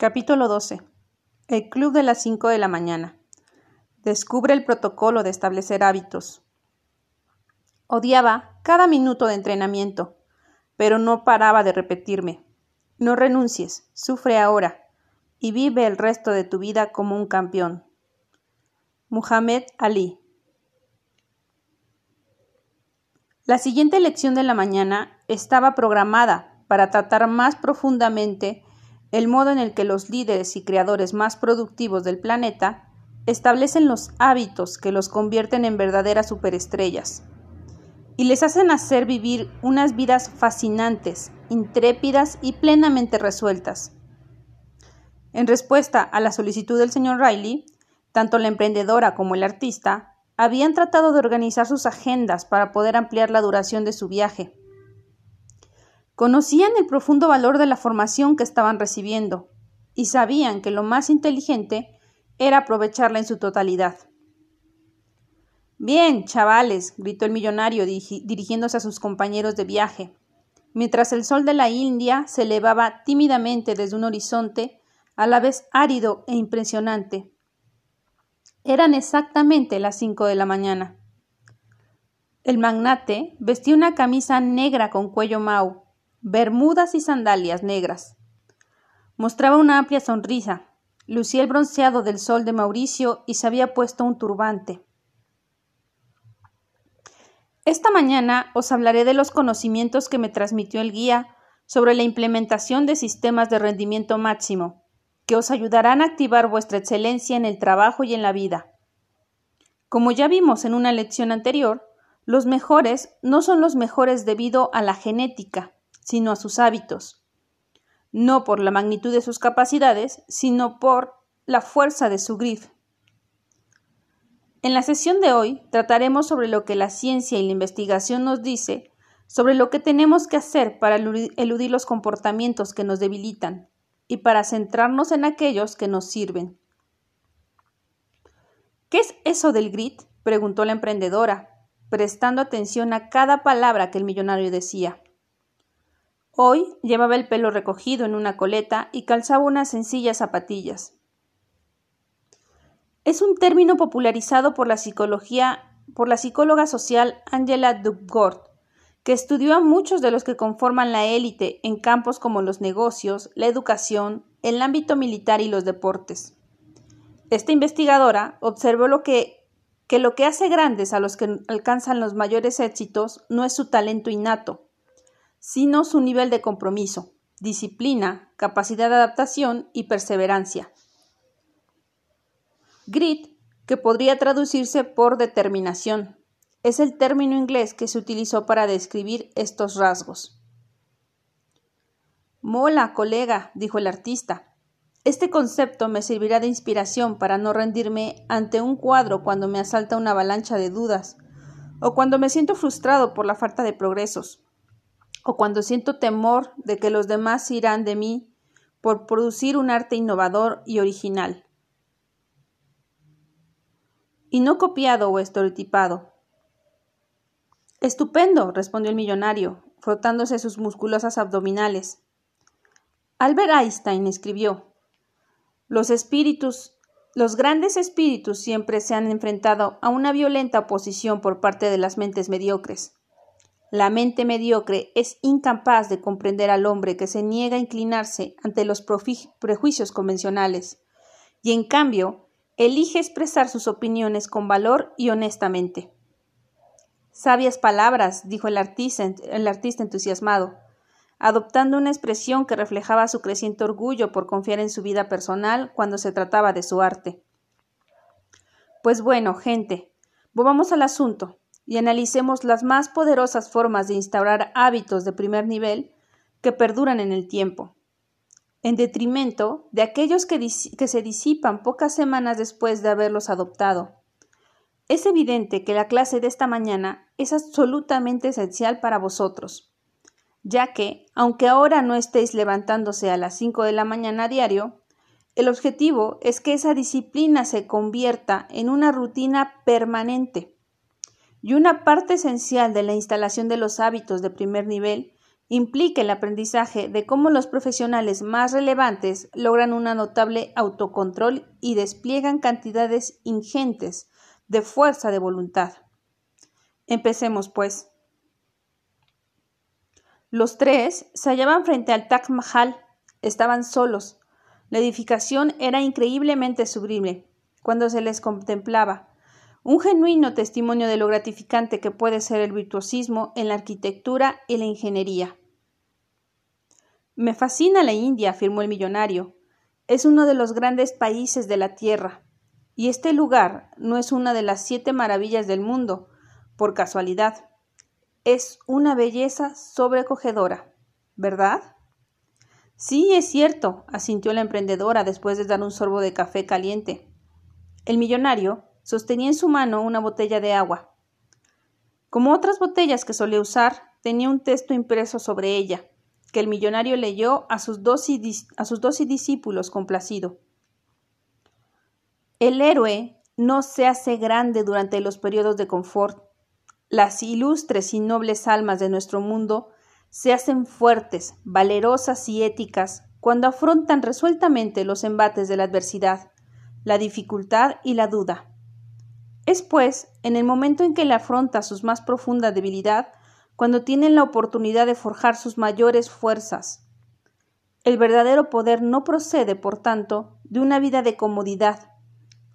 Capítulo 12. El club de las 5 de la mañana. Descubre el protocolo de establecer hábitos. Odiaba cada minuto de entrenamiento, pero no paraba de repetirme. No renuncies, sufre ahora y vive el resto de tu vida como un campeón. Muhammad Ali. La siguiente lección de la mañana estaba programada para tratar más profundamente el modo en el que los líderes y creadores más productivos del planeta establecen los hábitos que los convierten en verdaderas superestrellas y les hacen hacer vivir unas vidas fascinantes, intrépidas y plenamente resueltas. En respuesta a la solicitud del señor Riley, tanto la emprendedora como el artista habían tratado de organizar sus agendas para poder ampliar la duración de su viaje. Conocían el profundo valor de la formación que estaban recibiendo y sabían que lo más inteligente era aprovecharla en su totalidad. Bien, chavales, gritó el millonario dirigiéndose a sus compañeros de viaje, mientras el sol de la India se elevaba tímidamente desde un horizonte a la vez árido e impresionante. Eran exactamente las cinco de la mañana. El magnate vestía una camisa negra con cuello mau, bermudas y sandalias negras. Mostraba una amplia sonrisa, lucía el bronceado del sol de Mauricio y se había puesto un turbante. Esta mañana os hablaré de los conocimientos que me transmitió el guía sobre la implementación de sistemas de rendimiento máximo, que os ayudarán a activar vuestra excelencia en el trabajo y en la vida. Como ya vimos en una lección anterior, los mejores no son los mejores debido a la genética, sino a sus hábitos, no por la magnitud de sus capacidades, sino por la fuerza de su grif. En la sesión de hoy trataremos sobre lo que la ciencia y la investigación nos dice sobre lo que tenemos que hacer para eludir los comportamientos que nos debilitan y para centrarnos en aquellos que nos sirven. ¿Qué es eso del grit? preguntó la emprendedora, prestando atención a cada palabra que el millonario decía. Hoy llevaba el pelo recogido en una coleta y calzaba unas sencillas zapatillas. Es un término popularizado por la psicología, por la psicóloga social Angela Duckworth, que estudió a muchos de los que conforman la élite en campos como los negocios, la educación, el ámbito militar y los deportes. Esta investigadora observó lo que, que lo que hace grandes a los que alcanzan los mayores éxitos no es su talento innato, sino su nivel de compromiso, disciplina, capacidad de adaptación y perseverancia. Grit, que podría traducirse por determinación, es el término inglés que se utilizó para describir estos rasgos. Mola, colega, dijo el artista. Este concepto me servirá de inspiración para no rendirme ante un cuadro cuando me asalta una avalancha de dudas, o cuando me siento frustrado por la falta de progresos o cuando siento temor de que los demás irán de mí por producir un arte innovador y original. Y no copiado o estereotipado. Estupendo, respondió el millonario, frotándose sus musculosas abdominales. Albert Einstein escribió Los espíritus, los grandes espíritus siempre se han enfrentado a una violenta oposición por parte de las mentes mediocres. La mente mediocre es incapaz de comprender al hombre que se niega a inclinarse ante los prejuicios convencionales, y en cambio elige expresar sus opiniones con valor y honestamente. Sabias palabras, dijo el artista, entusiasmado, adoptando una expresión que reflejaba su creciente orgullo por confiar en su vida personal cuando se trataba de su arte. Pues bueno, gente, volvamos al asunto y analicemos las más poderosas formas de instaurar hábitos de primer nivel que perduran en el tiempo, en detrimento de aquellos que, se disipan pocas semanas después de haberlos adoptado. Es evidente que la clase de esta mañana es absolutamente esencial para vosotros, ya que, aunque ahora no estéis levantándose a las cinco de la mañana a diario, el objetivo es que esa disciplina se convierta en una rutina permanente y una parte esencial de la instalación de los hábitos de primer nivel implica el aprendizaje de cómo los profesionales más relevantes logran un notable autocontrol y despliegan cantidades ingentes de fuerza de voluntad. Empecemos, pues. Los tres se hallaban frente al Taj Mahal. Estaban solos. La edificación era increíblemente sublime cuando se les contemplaba. Un genuino testimonio de lo gratificante que puede ser el virtuosismo en la arquitectura y la ingeniería. Me fascina la India, afirmó el millonario. Es uno de los grandes países de la Tierra. Y este lugar no es una de las siete maravillas del mundo, por casualidad. Es una belleza sobrecogedora, ¿verdad? Sí, es cierto, asintió la emprendedora después de dar un sorbo de café caliente. El millonario sostenía en su mano una botella de agua. Como otras botellas que solía usar, tenía un texto impreso sobre ella, que el millonario leyó a sus dos, a sus discípulos complacido. El héroe no se hace grande durante los periodos de confort, las ilustres y nobles almas de nuestro mundo se hacen fuertes, valerosas y éticas cuando afrontan resueltamente los embates de la adversidad, la dificultad y la duda. Es pues en el momento en que le afronta sus más profunda debilidad cuando tienen la oportunidad de forjar sus mayores fuerzas. El verdadero poder no procede, por tanto, de una vida de comodidad,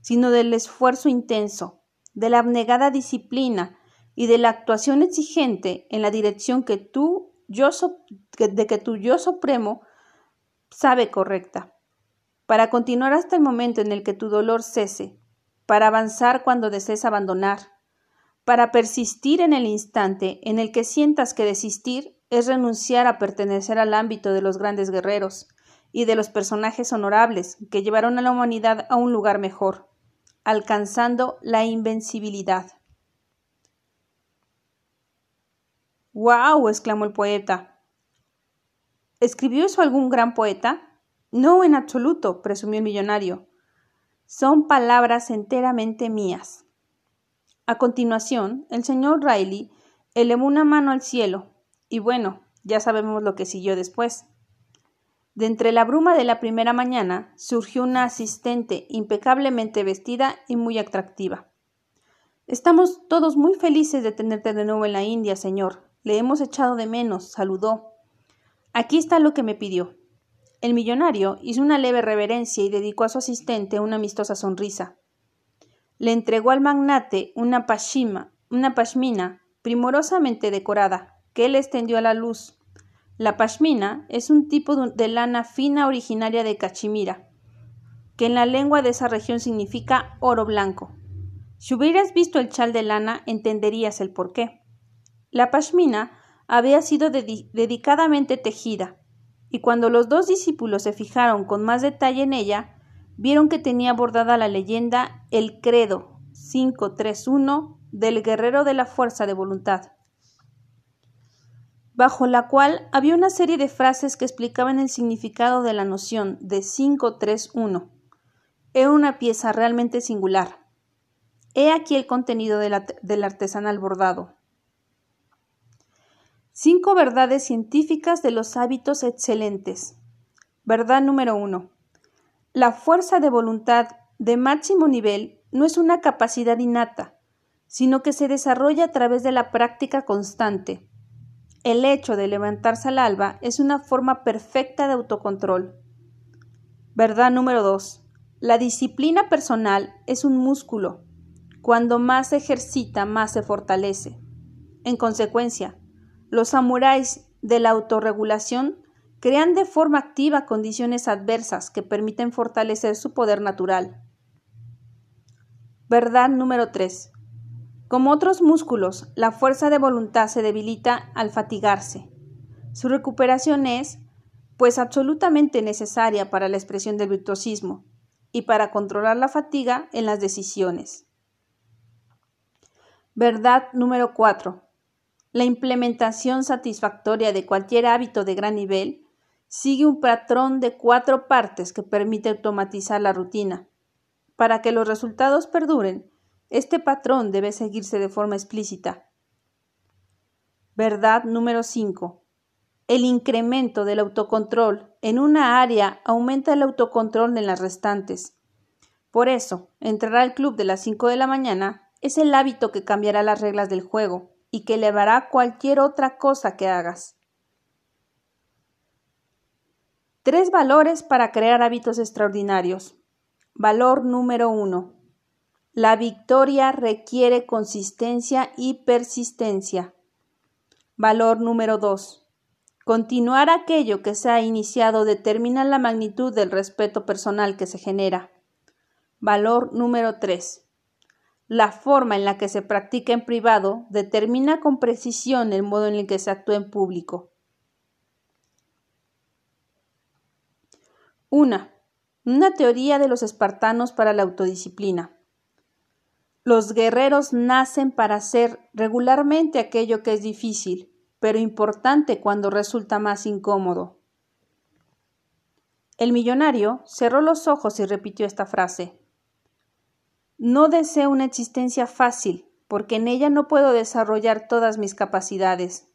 sino del esfuerzo intenso, de la abnegada disciplina y de la actuación exigente en la dirección que tú, yo de que tu yo supremo sabe correcta, para continuar hasta el momento en el que tu dolor cese, para avanzar cuando desees abandonar, para persistir en el instante en el que sientas que desistir es renunciar a pertenecer al ámbito de los grandes guerreros y de los personajes honorables que llevaron a la humanidad a un lugar mejor, alcanzando la invencibilidad. ¡Guau! exclamó el poeta. ¿Escribió eso algún gran poeta? No, en absoluto, presumió el millonario. Son palabras enteramente mías. A continuación, el señor Riley elevó una mano al cielo, y bueno, ya sabemos lo que siguió después. De entre la bruma de la primera mañana surgió una asistente impecablemente vestida y muy atractiva. Estamos todos muy felices de tenerte de nuevo en la India, señor, le hemos echado de menos, saludó. Aquí está lo que me pidió. El millonario hizo una leve reverencia y dedicó a su asistente una amistosa sonrisa. Le entregó al magnate una pashima, una pashmina primorosamente decorada, que él extendió a la luz. La pashmina es un tipo de lana fina originaria de Cachemira, que en la lengua de esa región significa oro blanco. Si hubieras visto el chal de lana, entenderías el porqué. La pashmina había sido dedicadamente tejida, y cuando los dos discípulos se fijaron con más detalle en ella, vieron que tenía bordada la leyenda El Credo 531 del guerrero de la fuerza de voluntad, bajo la cual había una serie de frases que explicaban el significado de la noción de 531. Era una pieza realmente singular. He aquí el contenido del artesanal bordado. Cinco verdades científicas de los hábitos excelentes. Verdad número uno. La fuerza de voluntad de máximo nivel no es una capacidad innata, sino que se desarrolla a través de la práctica constante. El hecho de levantarse al alba es una forma perfecta de autocontrol. Verdad número 2. La disciplina personal es un músculo. Cuando más se ejercita, más se fortalece. En consecuencia, los samuráis de la autorregulación crean de forma activa condiciones adversas que permiten fortalecer su poder natural. Verdad número 3. Como otros músculos, la fuerza de voluntad se debilita al fatigarse. Su recuperación es, pues, absolutamente necesaria para la expresión del virtuosismo y para controlar la fatiga en las decisiones. Verdad número 4. La implementación satisfactoria de cualquier hábito de gran nivel sigue un patrón de cuatro partes que permite automatizar la rutina. Para que los resultados perduren, este patrón debe seguirse de forma explícita. Verdad número 5. El incremento del autocontrol en una área aumenta el autocontrol en las restantes. Por eso, entrar al club de las 5 de la mañana es el hábito que cambiará las reglas del juego y que elevará cualquier otra cosa que hagas. Tres valores para crear hábitos extraordinarios. Valor número uno. La victoria requiere consistencia y persistencia. Valor número 2. Continuar aquello que se ha iniciado determina la magnitud del respeto personal que se genera. Valor número 3. La forma en la que se practica en privado determina con precisión el modo en el que se actúa en público. 1. Una teoría de los espartanos para la autodisciplina. Los guerreros nacen para hacer regularmente aquello que es difícil, pero importante cuando resulta más incómodo. El millonario cerró los ojos y repitió esta frase. No deseo una existencia fácil, porque en ella no puedo desarrollar todas mis capacidades.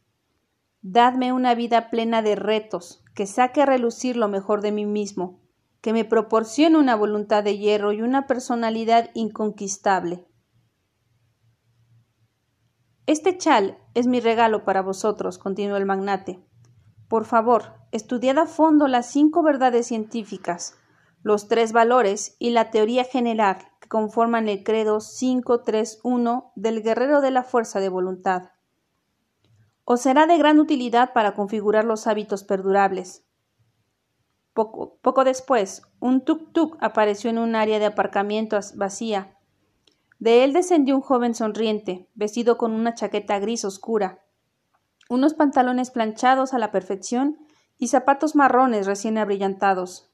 Dadme una vida plena de retos, que saque a relucir lo mejor de mí mismo, que me proporcione una voluntad de hierro y una personalidad inconquistable. Este chal es mi regalo para vosotros, continuó el magnate. Por favor, estudiad a fondo las cinco verdades científicas, los tres valores y la teoría general conforman el credo 531 del guerrero de la fuerza de voluntad. Os será de gran utilidad para configurar los hábitos perdurables. Poco, poco después, un tuk-tuk apareció en un área de aparcamiento vacía. De él descendió un joven sonriente, vestido con una chaqueta gris oscura, unos pantalones planchados a la perfección y zapatos marrones recién abrillantados.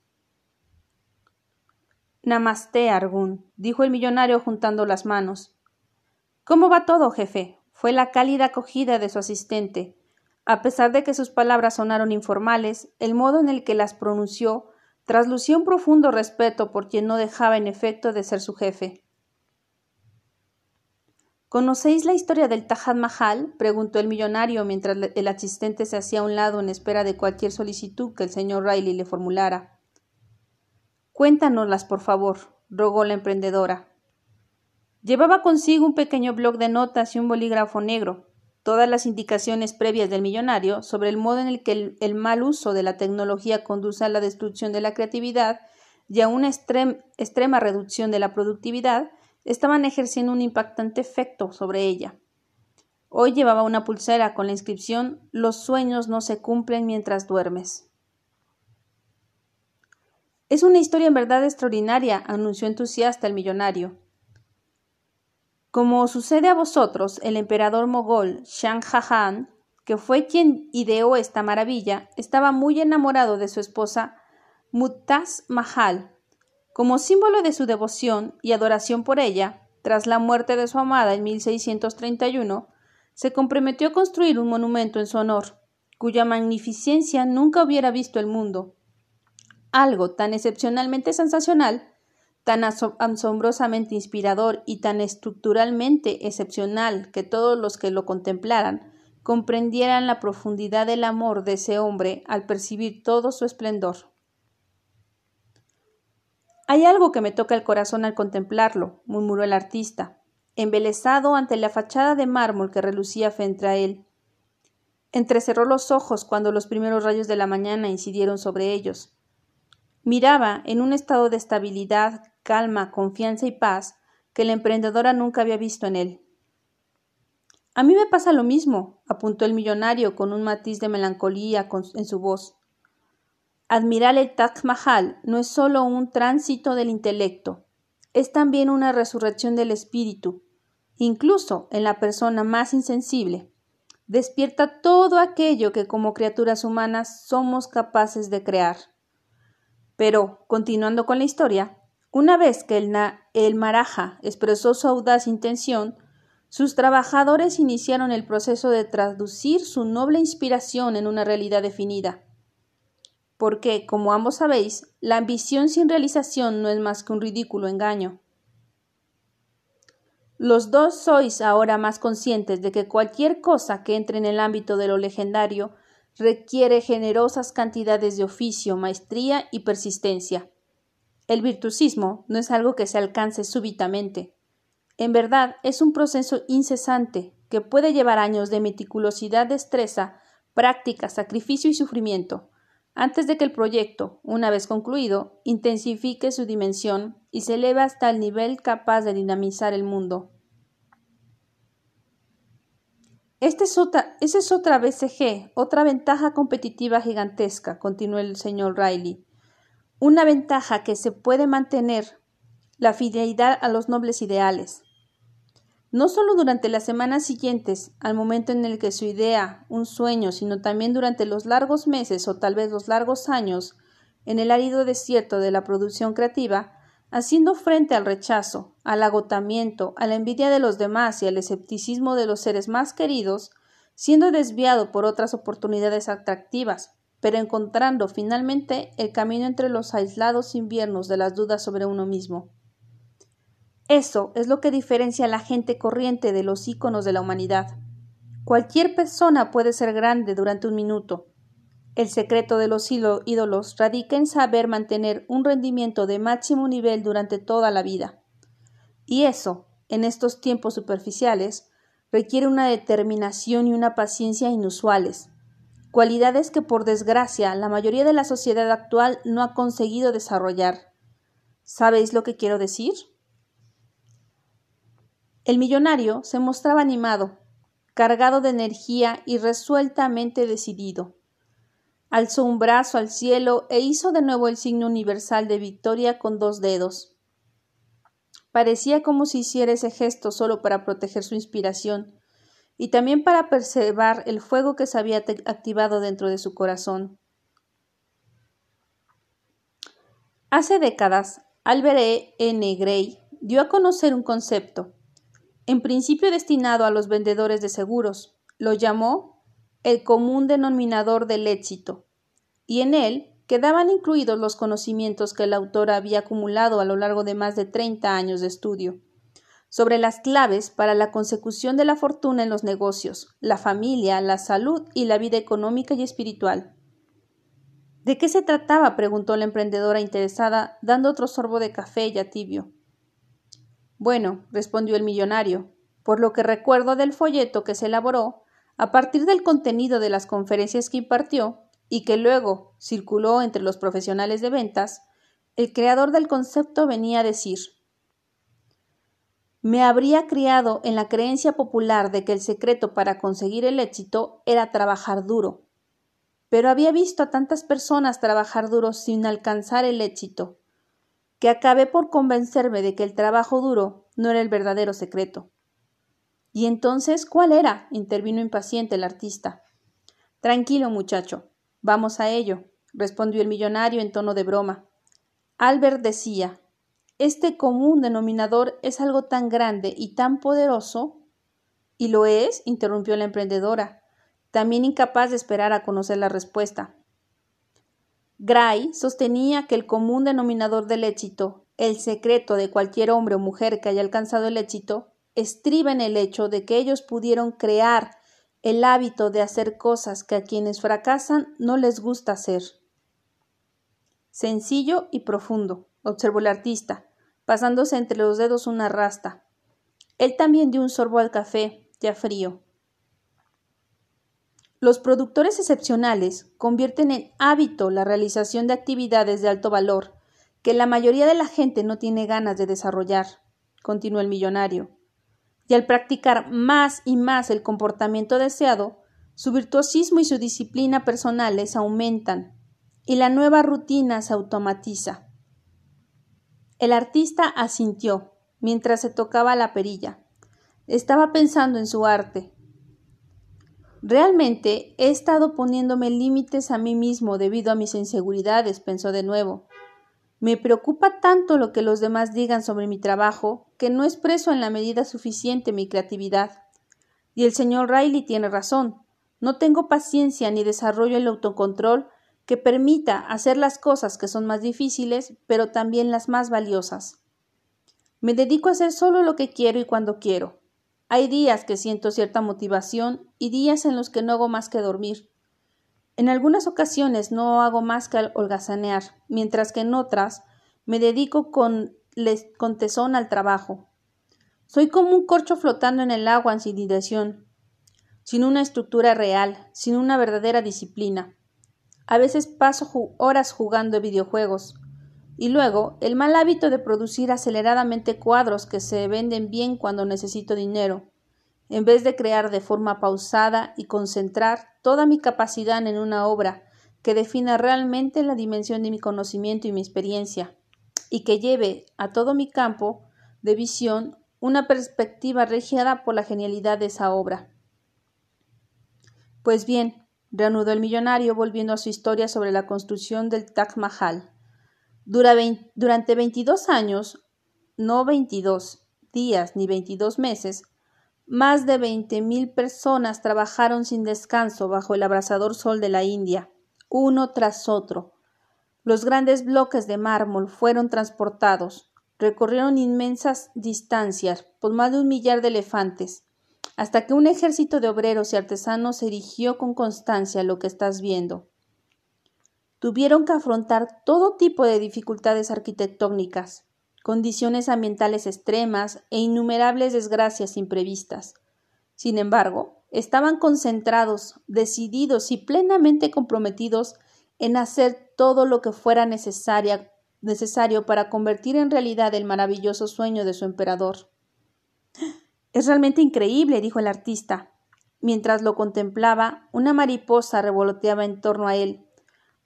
Namaste, Argun, dijo el millonario juntando las manos. ¿Cómo va todo, jefe? fue la cálida acogida de su asistente. A pesar de que sus palabras sonaron informales, el modo en el que las pronunció traslucía un profundo respeto por quien no dejaba en efecto de ser su jefe. ¿Conocéis la historia del Taj Mahal? preguntó el millonario mientras el asistente se hacía a un lado en espera de cualquier solicitud que el señor Riley le formulara. Cuéntanoslas, por favor, rogó la emprendedora. Llevaba consigo un pequeño bloc de notas y un bolígrafo negro, todas las indicaciones previas del millonario sobre el modo en el que el, mal uso de la tecnología conduce a la destrucción de la creatividad y a una extrema reducción de la productividad estaban ejerciendo un impactante efecto sobre ella. Hoy llevaba una pulsera con la inscripción Los sueños no se cumplen mientras duermes. Es una historia en verdad extraordinaria, anunció entusiasta el millonario. Como sucede a vosotros, el emperador mogol Shah Jahan, que fue quien ideó esta maravilla, estaba muy enamorado de su esposa Mutaz Mahal. Como símbolo de su devoción y adoración por ella, tras la muerte de su amada en 1631, se comprometió a construir un monumento en su honor, cuya magnificencia nunca hubiera visto el mundo algo tan excepcionalmente sensacional, tan asombrosamente inspirador y tan estructuralmente excepcional que todos los que lo contemplaran comprendieran la profundidad del amor de ese hombre al percibir todo su esplendor. Hay algo que me toca el corazón al contemplarlo, murmuró el artista, embelesado ante la fachada de mármol que relucía frente a él. Entrecerró los ojos cuando los primeros rayos de la mañana incidieron sobre ellos. Miraba en un estado de estabilidad, calma, confianza y paz que la emprendedora nunca había visto en él. A mí me pasa lo mismo, apuntó el millonario con un matiz de melancolía en su voz. Admirar el Taj Mahal no es solo un tránsito del intelecto, es también una resurrección del espíritu, incluso en la persona más insensible. Despierta todo aquello que como criaturas humanas somos capaces de crear. Pero, continuando con la historia, una vez que el, Maraja expresó su audaz intención, sus trabajadores iniciaron el proceso de traducir su noble inspiración en una realidad definida. Porque, como ambos sabéis, la ambición sin realización no es más que un ridículo engaño. Los dos sois ahora más conscientes de que cualquier cosa que entre en el ámbito de lo legendario requiere generosas cantidades de oficio, maestría y persistencia. El virtuosismo no es algo que se alcance súbitamente. En verdad, es un proceso incesante que puede llevar años de meticulosidad, destreza, práctica, sacrificio y sufrimiento, antes de que el proyecto, una vez concluido, intensifique su dimensión y se eleve hasta el nivel capaz de dinamizar el mundo. Es otra, esa es otra BCG, otra ventaja competitiva gigantesca, continuó el señor Riley. Una ventaja que se puede mantener la fidelidad a los nobles ideales. No solo durante las semanas siguientes al momento en el que su idea, un sueño, sino también durante los largos meses o tal vez los largos años en el árido desierto de la producción creativa, haciendo frente al rechazo, al agotamiento, a la envidia de los demás y al escepticismo de los seres más queridos, siendo desviado por otras oportunidades atractivas, pero encontrando finalmente el camino entre los aislados inviernos de las dudas sobre uno mismo. Eso es lo que diferencia a la gente corriente de los íconos de la humanidad. Cualquier persona puede ser grande durante un minuto. El secreto de los ídolos radica en saber mantener un rendimiento de máximo nivel durante toda la vida. Y eso, en estos tiempos superficiales, requiere una determinación y una paciencia inusuales, cualidades que por desgracia la mayoría de la sociedad actual no ha conseguido desarrollar. ¿Sabéis lo que quiero decir? El millonario se mostraba animado, cargado de energía y resueltamente decidido. Alzó un brazo al cielo e hizo de nuevo el signo universal de victoria con dos dedos. Parecía como si hiciera ese gesto solo para proteger su inspiración y también para preservar el fuego que se había activado dentro de su corazón. Hace décadas, Albert E. N. Gray dio a conocer un concepto, en principio destinado a los vendedores de seguros, lo llamó el común denominador del éxito, y en él quedaban incluidos los conocimientos que el autor había acumulado a lo largo de más de treinta años de estudio sobre las claves para la consecución de la fortuna en los negocios, la familia, la salud y la vida económica y espiritual. ¿De qué se trataba? preguntó la emprendedora interesada, dando otro sorbo de café ya tibio. Bueno, respondió el millonario, por lo que recuerdo del folleto que se elaboró, a partir del contenido de las conferencias que impartió y que luego circuló entre los profesionales de ventas, el creador del concepto venía a decir me habría criado en la creencia popular de que el secreto para conseguir el éxito era trabajar duro. Pero había visto a tantas personas trabajar duro sin alcanzar el éxito, que acabé por convencerme de que el trabajo duro no era el verdadero secreto. ¿Y entonces cuál era? intervino impaciente el artista. Tranquilo, muchacho. Vamos a ello, respondió el millonario en tono de broma. Albert decía este común denominador es algo tan grande y tan poderoso. ¿Y lo es? interrumpió la emprendedora, también incapaz de esperar a conocer la respuesta. Gray sostenía que el común denominador del éxito, el secreto de cualquier hombre o mujer que haya alcanzado el éxito, estriba en el hecho de que ellos pudieron crear el hábito de hacer cosas que a quienes fracasan no les gusta hacer. Sencillo y profundo, observó el artista, pasándose entre los dedos una rasta. Él también dio un sorbo al café, ya frío. Los productores excepcionales convierten en hábito la realización de actividades de alto valor que la mayoría de la gente no tiene ganas de desarrollar, continuó el millonario. Y al practicar más y más el comportamiento deseado, su virtuosismo y su disciplina personales aumentan, y la nueva rutina se automatiza. El artista asintió mientras se tocaba la perilla. Estaba pensando en su arte, Realmente he estado poniéndome límites a mí mismo debido a mis inseguridades, pensó de nuevo. Me preocupa tanto lo que los demás digan sobre mi trabajo que no expreso en la medida suficiente mi creatividad. Y el señor Riley tiene razón. No tengo paciencia ni desarrollo el autocontrol que permita hacer las cosas que son más difíciles, pero también las más valiosas. Me dedico a hacer solo lo que quiero y cuando quiero. Hay días que siento cierta motivación y días en los que no hago más que dormir. En algunas ocasiones no hago más que holgazanear, mientras que en otras me dedico con, con tesón al trabajo. Soy como un corcho flotando en el agua sin dirección, sin una estructura real, sin una verdadera disciplina. A veces paso horas jugando videojuegos, y luego el mal hábito de producir aceleradamente cuadros que se venden bien cuando necesito dinero, en vez de crear de forma pausada y concentrar toda mi capacidad en una obra que defina realmente la dimensión de mi conocimiento y mi experiencia, y que lleve a todo mi campo de visión una perspectiva regiada por la genialidad de esa obra. Pues bien, reanudó el millonario volviendo a su historia sobre la construcción del Taj Mahal. durante veintidós años, no veintidós días ni veintidós meses, más de veinte mil personas trabajaron sin descanso bajo el abrasador sol de la India, uno tras otro. Los grandes bloques de mármol fueron transportados, recorrieron inmensas distancias por más de un millar de elefantes, hasta que un ejército de obreros y artesanos erigió con constancia lo que estás viendo. Tuvieron que afrontar todo tipo de dificultades arquitectónicas, condiciones ambientales extremas e innumerables desgracias imprevistas. Sin embargo, estaban concentrados, decididos y plenamente comprometidos en hacer todo lo que fuera necesario para convertir en realidad el maravilloso sueño de su emperador. Es realmente increíble, dijo el artista. Mientras lo contemplaba, una mariposa revoloteaba en torno a él.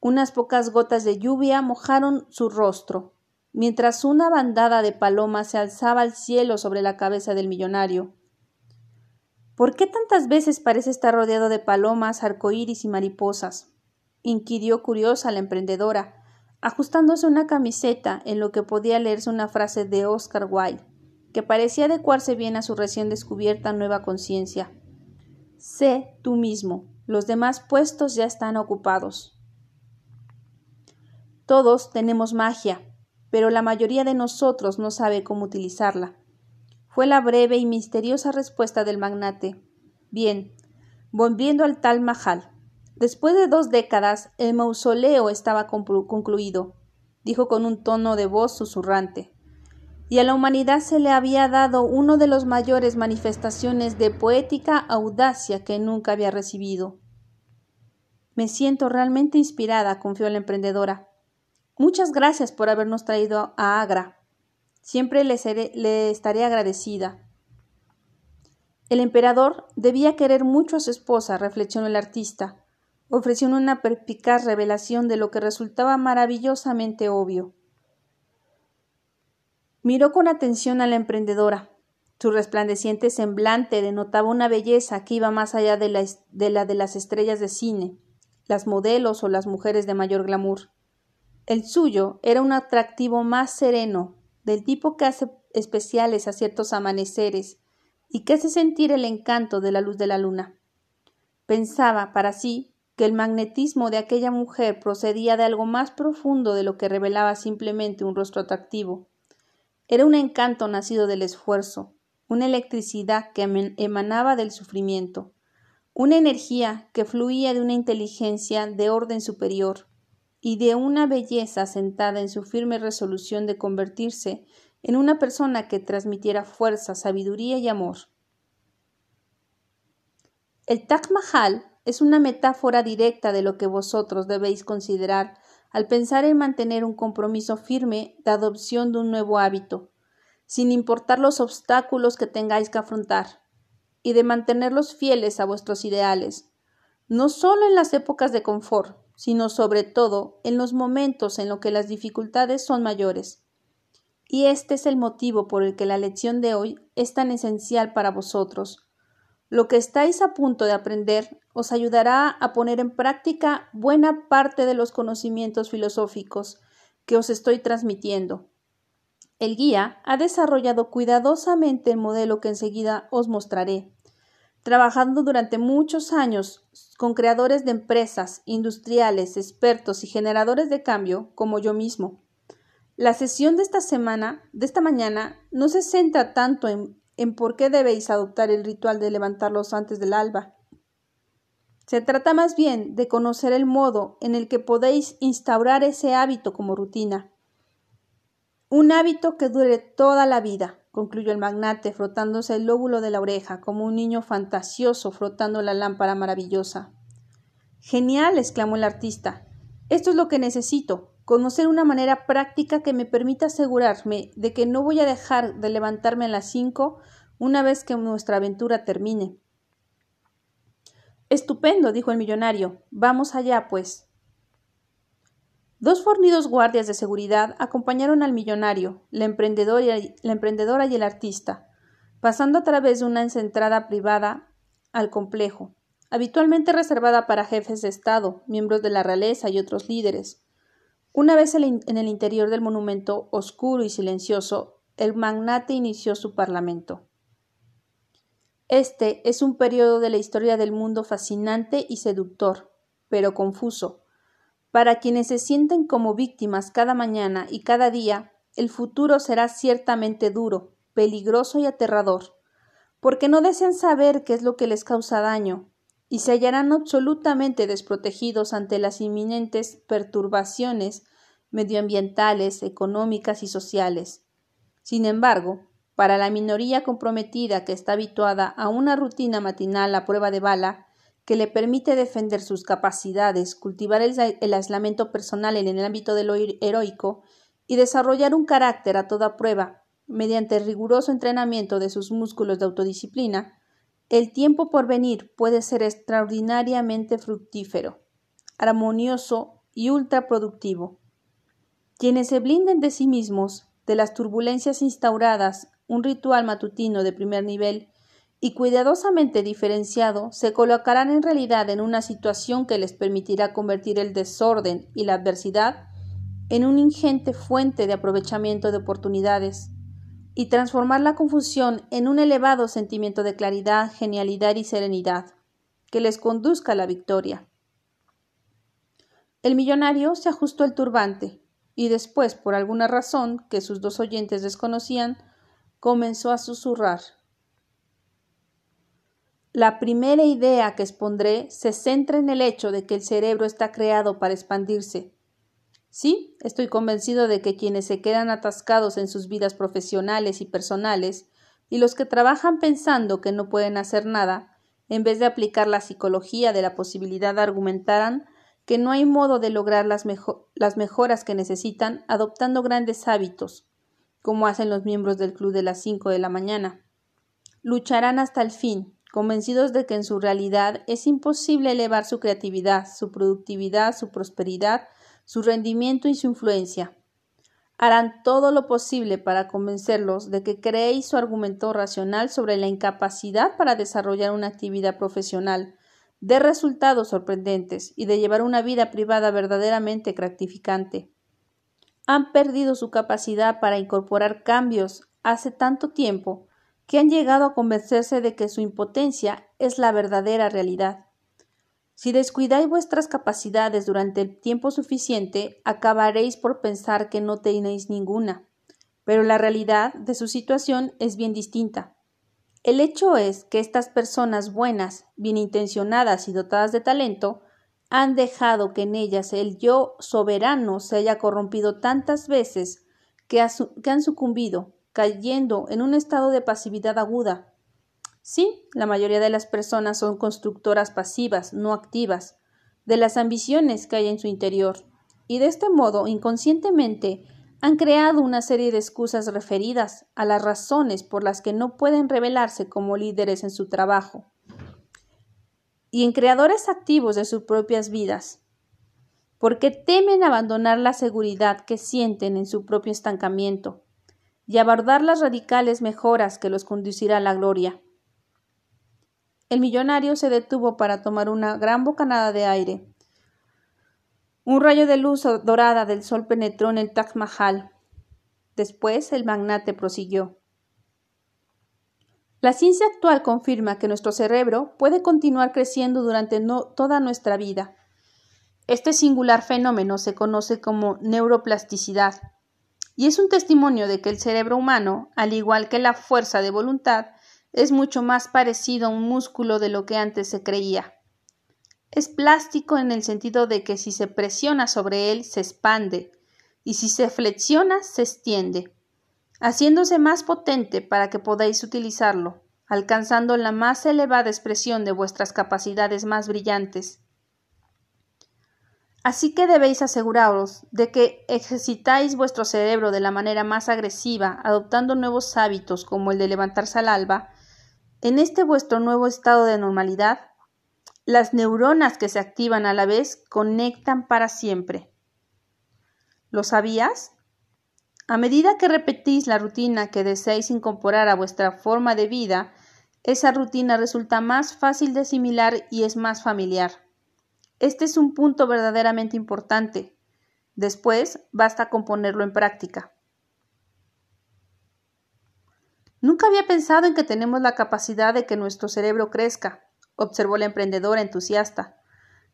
Unas pocas gotas de lluvia mojaron su rostro mientras una bandada de palomas se alzaba al cielo sobre la cabeza del millonario. ¿Por qué tantas veces parece estar rodeado de palomas, arcoíris y mariposas? inquirió curiosa la emprendedora, ajustándose una camiseta en lo que podía leerse una frase de Oscar Wilde, que parecía adecuarse bien a su recién descubierta nueva conciencia. Sé tú mismo, los demás puestos ya están ocupados. Todos tenemos magia, pero la mayoría de nosotros no sabe cómo utilizarla. Fue la breve y misteriosa respuesta del magnate. Bien, volviendo al tal Mahal. Después de dos décadas, el mausoleo estaba concluido, dijo con un tono de voz susurrante. Y a la humanidad se le había dado uno de los mayores manifestaciones de poética audacia que nunca había recibido. Me siento realmente inspirada, confió la emprendedora. Muchas gracias por habernos traído a Agra. Siempre le, le estaré agradecida. El emperador debía querer mucho a su esposa, reflexionó el artista, ofreciendo una perpicaz revelación de lo que resultaba maravillosamente obvio. Miró con atención a la emprendedora. Su resplandeciente semblante denotaba una belleza que iba más allá de la de las estrellas de cine, las modelos o las mujeres de mayor glamour. El suyo era un atractivo más sereno, del tipo que hace especiales a ciertos amaneceres y que hace sentir el encanto de la luz de la luna. Pensaba para sí que el magnetismo de aquella mujer procedía de algo más profundo de lo que revelaba simplemente un rostro atractivo. Era un encanto nacido del esfuerzo, una electricidad que emanaba del sufrimiento, una energía que fluía de una inteligencia de orden superior, y de una belleza sentada en su firme resolución de convertirse en una persona que transmitiera fuerza, sabiduría y amor. El Taj Mahal es una metáfora directa de lo que vosotros debéis considerar al pensar en mantener un compromiso firme de adopción de un nuevo hábito, sin importar los obstáculos que tengáis que afrontar, y de mantenerlos fieles a vuestros ideales, no solo en las épocas de confort, sino sobre todo en los momentos en los que las dificultades son mayores. Y este es el motivo por el que la lección de hoy es tan esencial para vosotros. Lo que estáis a punto de aprender os ayudará a poner en práctica buena parte de los conocimientos filosóficos que os estoy transmitiendo. El guía ha desarrollado cuidadosamente el modelo que enseguida os mostraré trabajando durante muchos años con creadores de empresas, industriales, expertos y generadores de cambio, como yo mismo. La sesión de esta semana, de esta mañana, no se centra tanto en, en por qué debéis adoptar el ritual de levantarlos antes del alba. Se trata más bien de conocer el modo en el que podéis instaurar ese hábito como rutina. Un hábito que dure toda la vida, concluyó el magnate, frotándose el lóbulo de la oreja, como un niño fantasioso frotando la lámpara maravillosa. Genial, exclamó el artista. Esto es lo que necesito, conocer una manera práctica que me permita asegurarme de que no voy a dejar de levantarme a las cinco una vez que nuestra aventura termine. Estupendo, dijo el millonario. Vamos allá, pues. Dos fornidos guardias de seguridad acompañaron al millonario, la emprendedora y el artista, pasando a través de una entrada privada al complejo, habitualmente reservada para jefes de Estado, miembros de la realeza y otros líderes. Una vez en el interior del monumento oscuro y silencioso, el magnate inició su parlamento. Este es un periodo de la historia del mundo fascinante y seductor, pero confuso, para quienes se sienten como víctimas cada mañana y cada día, el futuro será ciertamente duro, peligroso y aterrador, porque no desean saber qué es lo que les causa daño, y se hallarán absolutamente desprotegidos ante las inminentes perturbaciones medioambientales, económicas y sociales. Sin embargo, para la minoría comprometida que está habituada a una rutina matinal a prueba de bala, que le permite defender sus capacidades, cultivar el, aislamiento personal en el ámbito de lo heroico y desarrollar un carácter a toda prueba, mediante el riguroso entrenamiento de sus músculos de autodisciplina, el tiempo por venir puede ser extraordinariamente fructífero, armonioso y ultraproductivo. Quienes se blinden de sí mismos, de las turbulencias instauradas, un ritual matutino de primer nivel y cuidadosamente diferenciado, se colocarán en realidad en una situación que les permitirá convertir el desorden y la adversidad en una ingente fuente de aprovechamiento de oportunidades y transformar la confusión en un elevado sentimiento de claridad, genialidad y serenidad que les conduzca a la victoria. El millonario se ajustó el turbante y después, por alguna razón que sus dos oyentes desconocían, comenzó a susurrar la primera idea que expondré se centra en el hecho de que el cerebro está creado para expandirse. Sí, estoy convencido de que quienes se quedan atascados en sus vidas profesionales y personales, y los que trabajan pensando que no pueden hacer nada, en vez de aplicar la psicología de la posibilidad argumentarán que no hay modo de lograr las, las mejoras que necesitan adoptando grandes hábitos, como hacen los miembros del club de las cinco de la mañana. Lucharán hasta el fin, convencidos de que en su realidad es imposible elevar su creatividad, su productividad, su prosperidad, su rendimiento y su influencia. Harán todo lo posible para convencerlos de que creéis su argumento racional sobre la incapacidad para desarrollar una actividad profesional, de resultados sorprendentes y de llevar una vida privada verdaderamente gratificante. Han perdido su capacidad para incorporar cambios hace tanto tiempo que han llegado a convencerse de que su impotencia es la verdadera realidad. Si descuidáis vuestras capacidades durante el tiempo suficiente, acabaréis por pensar que no tenéis ninguna. Pero la realidad de su situación es bien distinta. El hecho es que estas personas buenas, bien intencionadas y dotadas de talento, han dejado que en ellas el yo soberano se haya corrompido tantas veces que, han sucumbido cayendo en un estado de pasividad aguda. Sí, la mayoría de las personas son constructoras pasivas, no activas, de las ambiciones que hay en su interior, y de este modo, inconscientemente, han creado una serie de excusas referidas a las razones por las que no pueden revelarse como líderes en su trabajo y en creadores activos de sus propias vidas, porque temen abandonar la seguridad que sienten en su propio estancamiento, y abordar las radicales mejoras que los conducirá a la gloria. El millonario se detuvo para tomar una gran bocanada de aire. Un rayo de luz dorada del sol penetró en el Taj Mahal. Después el magnate prosiguió. La ciencia actual confirma que nuestro cerebro puede continuar creciendo durante toda nuestra vida. Este singular fenómeno se conoce como neuroplasticidad y es un testimonio de que el cerebro humano, al igual que la fuerza de voluntad, es mucho más parecido a un músculo de lo que antes se creía. Es plástico en el sentido de que si se presiona sobre él se expande y si se flexiona se extiende, haciéndose más potente para que podáis utilizarlo, alcanzando la más elevada expresión de vuestras capacidades más brillantes. Así que debéis aseguraros de que ejercitáis vuestro cerebro de la manera más agresiva, adoptando nuevos hábitos como el de levantarse al alba. En este vuestro nuevo estado de normalidad, las neuronas que se activan a la vez conectan para siempre. ¿Lo sabías? A medida que repetís la rutina que deseáis incorporar a vuestra forma de vida, esa rutina resulta más fácil de asimilar y es más familiar. Este es un punto verdaderamente importante. Después basta con ponerlo en práctica. Nunca había pensado en que tenemos la capacidad de que nuestro cerebro crezca, observó la emprendedora entusiasta.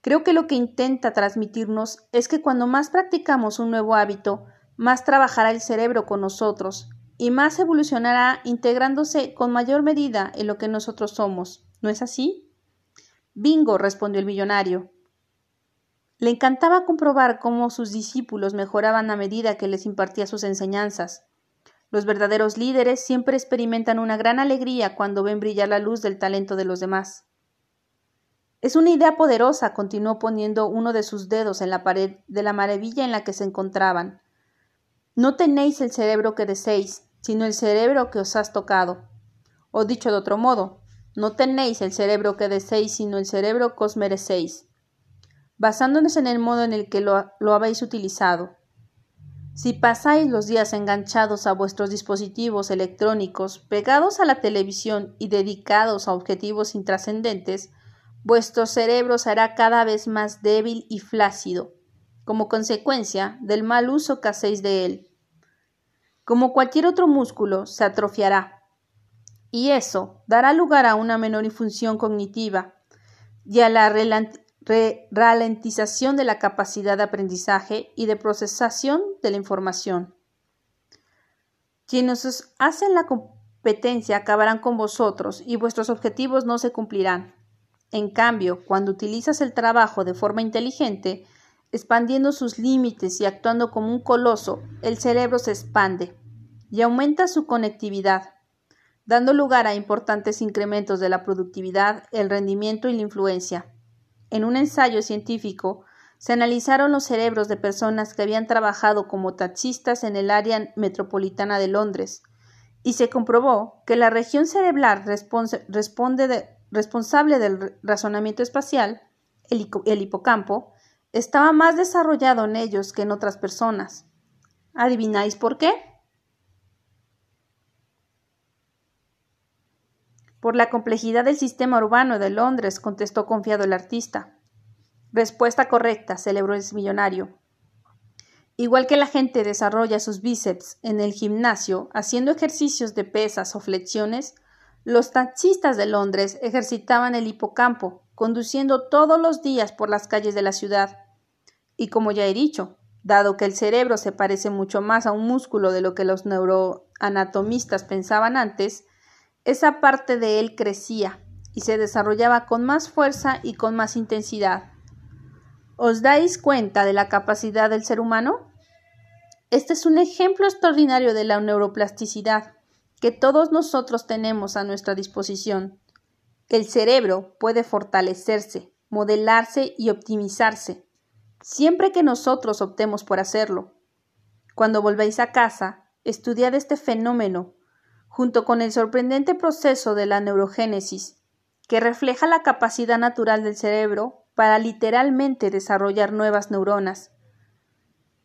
Creo que lo que intenta transmitirnos es que cuando más practicamos un nuevo hábito, más trabajará el cerebro con nosotros y más evolucionará integrándose con mayor medida en lo que nosotros somos. ¿No es así? Bingo, respondió el millonario. Le encantaba comprobar cómo sus discípulos mejoraban a medida que les impartía sus enseñanzas. Los verdaderos líderes siempre experimentan una gran alegría cuando ven brillar la luz del talento de los demás. Es una idea poderosa, continuó poniendo uno de sus dedos en la pared de la maravilla en la que se encontraban. No tenéis el cerebro que deseéis, sino el cerebro que os has tocado. O dicho de otro modo, no tenéis el cerebro que deseéis, sino el cerebro que os merecéis basándonos en el modo en el que lo, habéis utilizado. Si pasáis los días enganchados a vuestros dispositivos electrónicos, pegados a la televisión y dedicados a objetivos intrascendentes, vuestro cerebro será cada vez más débil y flácido, como consecuencia del mal uso que hacéis de él. Como cualquier otro músculo, se atrofiará, y eso dará lugar a una menor función cognitiva y a la ralentización de la capacidad de aprendizaje y de procesación de la información. Quienes hacen la competencia acabarán con vosotros y vuestros objetivos no se cumplirán. En cambio, cuando utilizas el trabajo de forma inteligente, expandiendo sus límites y actuando como un coloso, el cerebro se expande y aumenta su conectividad, dando lugar a importantes incrementos de la productividad, el rendimiento y la influencia. En un ensayo científico, se analizaron los cerebros de personas que habían trabajado como taxistas en el área metropolitana de Londres y se comprobó que la región cerebral responsable del razonamiento espacial, el hipocampo, estaba más desarrollado en ellos que en otras personas. ¿Adivináis por qué? Por la complejidad del sistema urbano de Londres, contestó confiado el artista. Respuesta correcta, celebró el millonario. Igual que la gente desarrolla sus bíceps en el gimnasio haciendo ejercicios de pesas o flexiones, los taxistas de Londres ejercitaban el hipocampo, conduciendo todos los días por las calles de la ciudad. Y como ya he dicho, dado que el cerebro se parece mucho más a un músculo de lo que los neuroanatomistas pensaban antes, esa parte de él crecía y se desarrollaba con más fuerza y con más intensidad. ¿Os dais cuenta de la capacidad del ser humano? Este es un ejemplo extraordinario de la neuroplasticidad que todos nosotros tenemos a nuestra disposición. El cerebro puede fortalecerse, modelarse y optimizarse, siempre que nosotros optemos por hacerlo. Cuando volvéis a casa, estudiad este fenómeno junto con el sorprendente proceso de la neurogénesis, que refleja la capacidad natural del cerebro para literalmente desarrollar nuevas neuronas.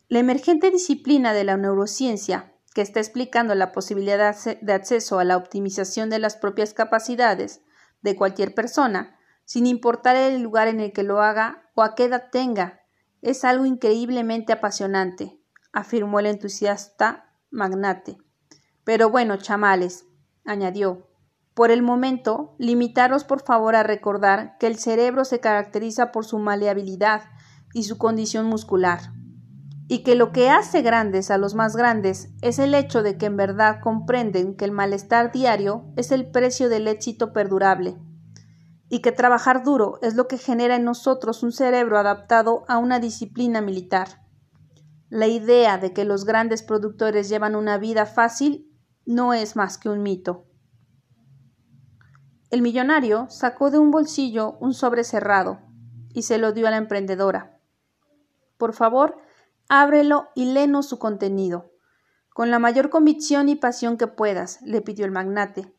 La emergente disciplina de la neurociencia, que está explicando la posibilidad de acceso a la optimización de las propias capacidades de cualquier persona, sin importar el lugar en el que lo haga o a qué edad tenga, es algo increíblemente apasionante, afirmó el entusiasta magnate. Pero bueno, chamales, añadió, por el momento, limitaros por favor a recordar que el cerebro se caracteriza por su maleabilidad y su condición muscular, y que lo que hace grandes a los más grandes es el hecho de que en verdad comprenden que el malestar diario es el precio del éxito perdurable. y que trabajar duro es lo que genera en nosotros un cerebro adaptado a una disciplina militar. La idea de que los grandes productores llevan una vida fácil no es más que un mito. El millonario sacó de un bolsillo un sobre cerrado y se lo dio a la emprendedora. Por favor, ábrelo y léenos su contenido. Con la mayor convicción y pasión que puedas, le pidió el magnate.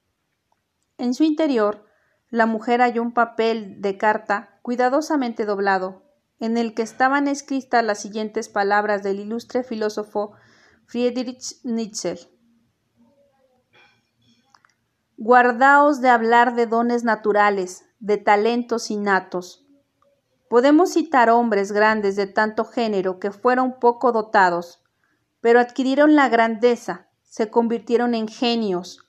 En su interior, la mujer halló un papel de carta cuidadosamente doblado, en el que estaban escritas las siguientes palabras del ilustre filósofo Friedrich Nietzsche. Guardaos de hablar de dones naturales, de talentos innatos. Podemos citar hombres grandes de tanto género que fueron poco dotados, pero adquirieron la grandeza, se convirtieron en genios,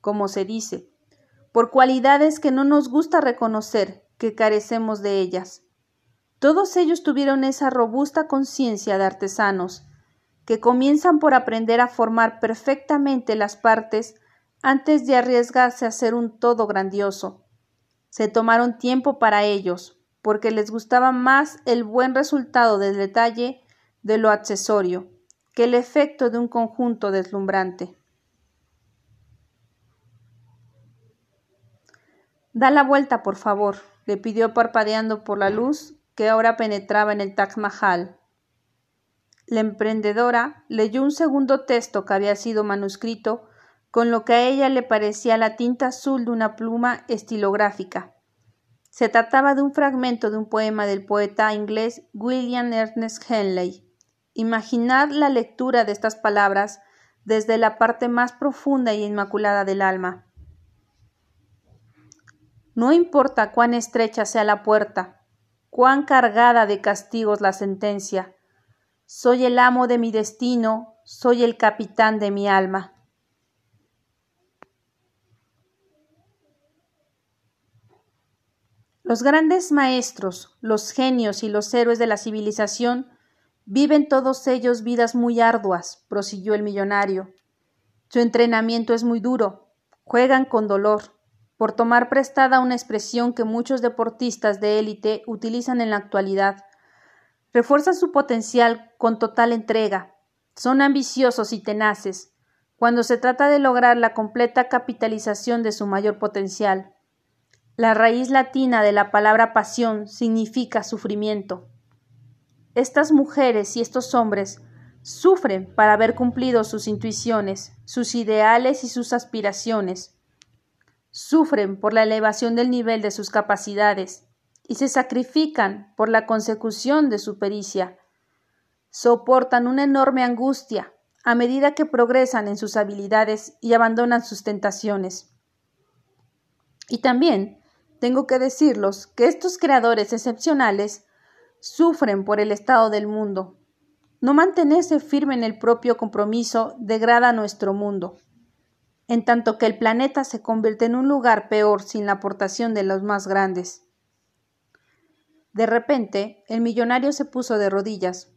como se dice, por cualidades que no nos gusta reconocer que carecemos de ellas. Todos ellos tuvieron esa robusta conciencia de artesanos, que comienzan por aprender a formar perfectamente las partes antes de arriesgarse a hacer un todo grandioso. Se tomaron tiempo para ellos, porque les gustaba más el buen resultado del detalle de lo accesorio que el efecto de un conjunto deslumbrante. Da la vuelta, por favor, le pidió parpadeando por la luz que ahora penetraba en el Taj Mahal. La emprendedora leyó un segundo texto que había sido manuscrito con lo que a ella le parecía la tinta azul de una pluma estilográfica. Se trataba de un fragmento de un poema del poeta inglés William Ernest Henley. Imaginad la lectura de estas palabras desde la parte más profunda y inmaculada del alma. No importa cuán estrecha sea la puerta, cuán cargada de castigos la sentencia, soy el amo de mi destino, soy el capitán de mi alma. Los grandes maestros, los genios y los héroes de la civilización viven todos ellos vidas muy arduas, prosiguió el millonario. Su entrenamiento es muy duro, juegan con dolor, por tomar prestada una expresión que muchos deportistas de élite utilizan en la actualidad. Refuerzan su potencial con total entrega, son ambiciosos y tenaces, cuando se trata de lograr la completa capitalización de su mayor potencial. La raíz latina de la palabra pasión significa sufrimiento. Estas mujeres y estos hombres sufren para haber cumplido sus intuiciones, sus ideales y sus aspiraciones. Sufren por la elevación del nivel de sus capacidades y se sacrifican por la consecución de su pericia. Soportan una enorme angustia a medida que progresan en sus habilidades y abandonan sus tentaciones. Y también tengo que decirlos que estos creadores excepcionales sufren por el estado del mundo. No mantenerse firme en el propio compromiso degrada nuestro mundo, en tanto que el planeta se convierte en un lugar peor sin la aportación de los más grandes. De repente, el millonario se puso de rodillas,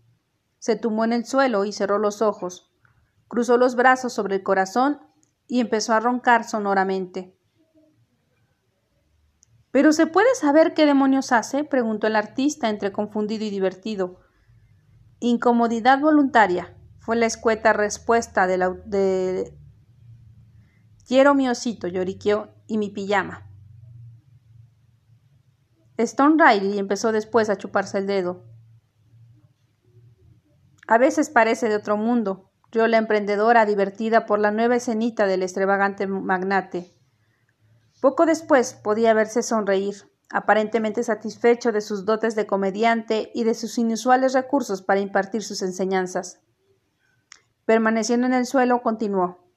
se tumbó en el suelo y cerró los ojos, cruzó los brazos sobre el corazón y empezó a roncar sonoramente. ¿Pero se puede saber qué demonios hace? preguntó el artista entre confundido y divertido. Incomodidad voluntaria, fue la escueta respuesta de la de Quiero mi osito, lloriqueó, y mi pijama. Stone Riley empezó después a chuparse el dedo. A veces parece de otro mundo, rió la emprendedora divertida por la nueva escenita del extravagante magnate. Poco después podía verse sonreír, aparentemente satisfecho de sus dotes de comediante y de sus inusuales recursos para impartir sus enseñanzas. Permaneciendo en el suelo, continuó.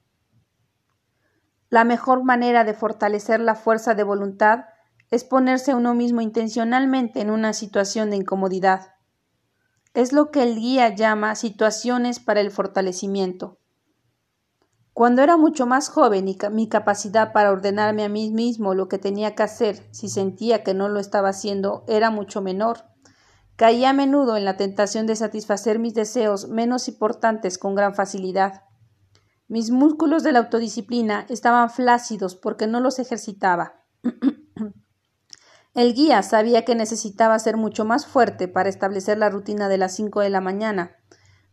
La mejor manera de fortalecer la fuerza de voluntad es ponerse uno mismo intencionalmente en una situación de incomodidad. Es lo que el guía llama situaciones para el fortalecimiento. Cuando era mucho más joven y mi capacidad para ordenarme a mí mismo lo que tenía que hacer si sentía que no lo estaba haciendo era mucho menor, caía a menudo en la tentación de satisfacer mis deseos menos importantes con gran facilidad. Mis músculos de la autodisciplina estaban flácidos porque no los ejercitaba. El guía sabía que necesitaba ser mucho más fuerte para establecer la rutina de las cinco de la mañana,